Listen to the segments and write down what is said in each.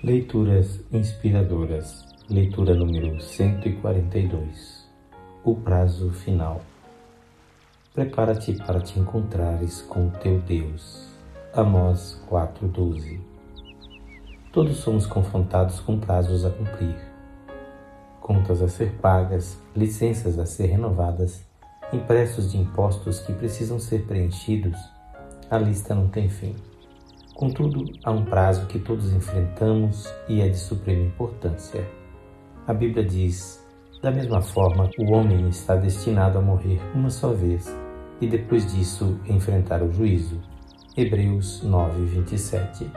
Leituras inspiradoras. Leitura número 142. O prazo final. Prepara-te para te encontrares com o teu Deus. Amós 4:12. Todos somos confrontados com prazos a cumprir, contas a ser pagas, licenças a ser renovadas, impressos de impostos que precisam ser preenchidos. A lista não tem fim. Contudo, há um prazo que todos enfrentamos e é de suprema importância. A Bíblia diz: da mesma forma, o homem está destinado a morrer uma só vez e depois disso enfrentar o juízo. Hebreus 9, 27.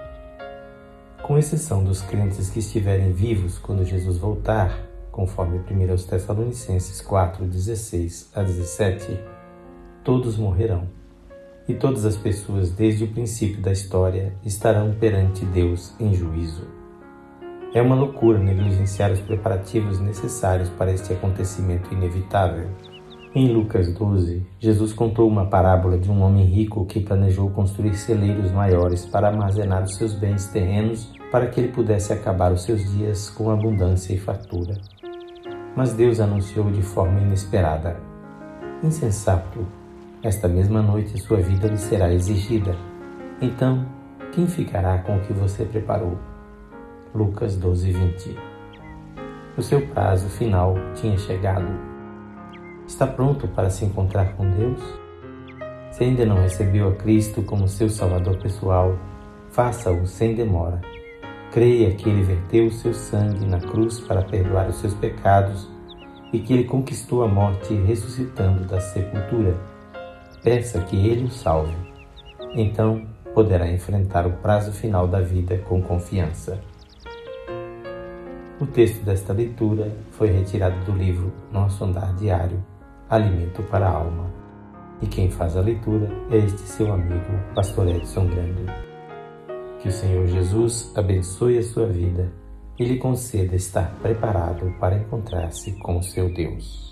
Com exceção dos crentes que estiverem vivos quando Jesus voltar, conforme 1 Tessalonicenses 4, 16 a 17, todos morrerão e todas as pessoas desde o princípio da história estarão perante Deus em juízo. É uma loucura negligenciar os preparativos necessários para este acontecimento inevitável. Em Lucas 12, Jesus contou uma parábola de um homem rico que planejou construir celeiros maiores para armazenar os seus bens terrenos para que ele pudesse acabar os seus dias com abundância e fartura. Mas Deus anunciou de forma inesperada: Insensato, esta mesma noite sua vida lhe será exigida. Então, quem ficará com o que você preparou? Lucas 12, 20. O seu prazo final tinha chegado. Está pronto para se encontrar com Deus? Se ainda não recebeu a Cristo como seu Salvador pessoal, faça-o sem demora. Creia que Ele verteu o seu sangue na cruz para perdoar os seus pecados e que Ele conquistou a morte ressuscitando da sepultura peça que Ele o salve. Então poderá enfrentar o prazo final da vida com confiança. O texto desta leitura foi retirado do livro Nosso Andar Diário, Alimento para a Alma. E quem faz a leitura é este seu amigo, Pastor Edson Grando. Que o Senhor Jesus abençoe a sua vida e lhe conceda estar preparado para encontrar-se com o seu Deus.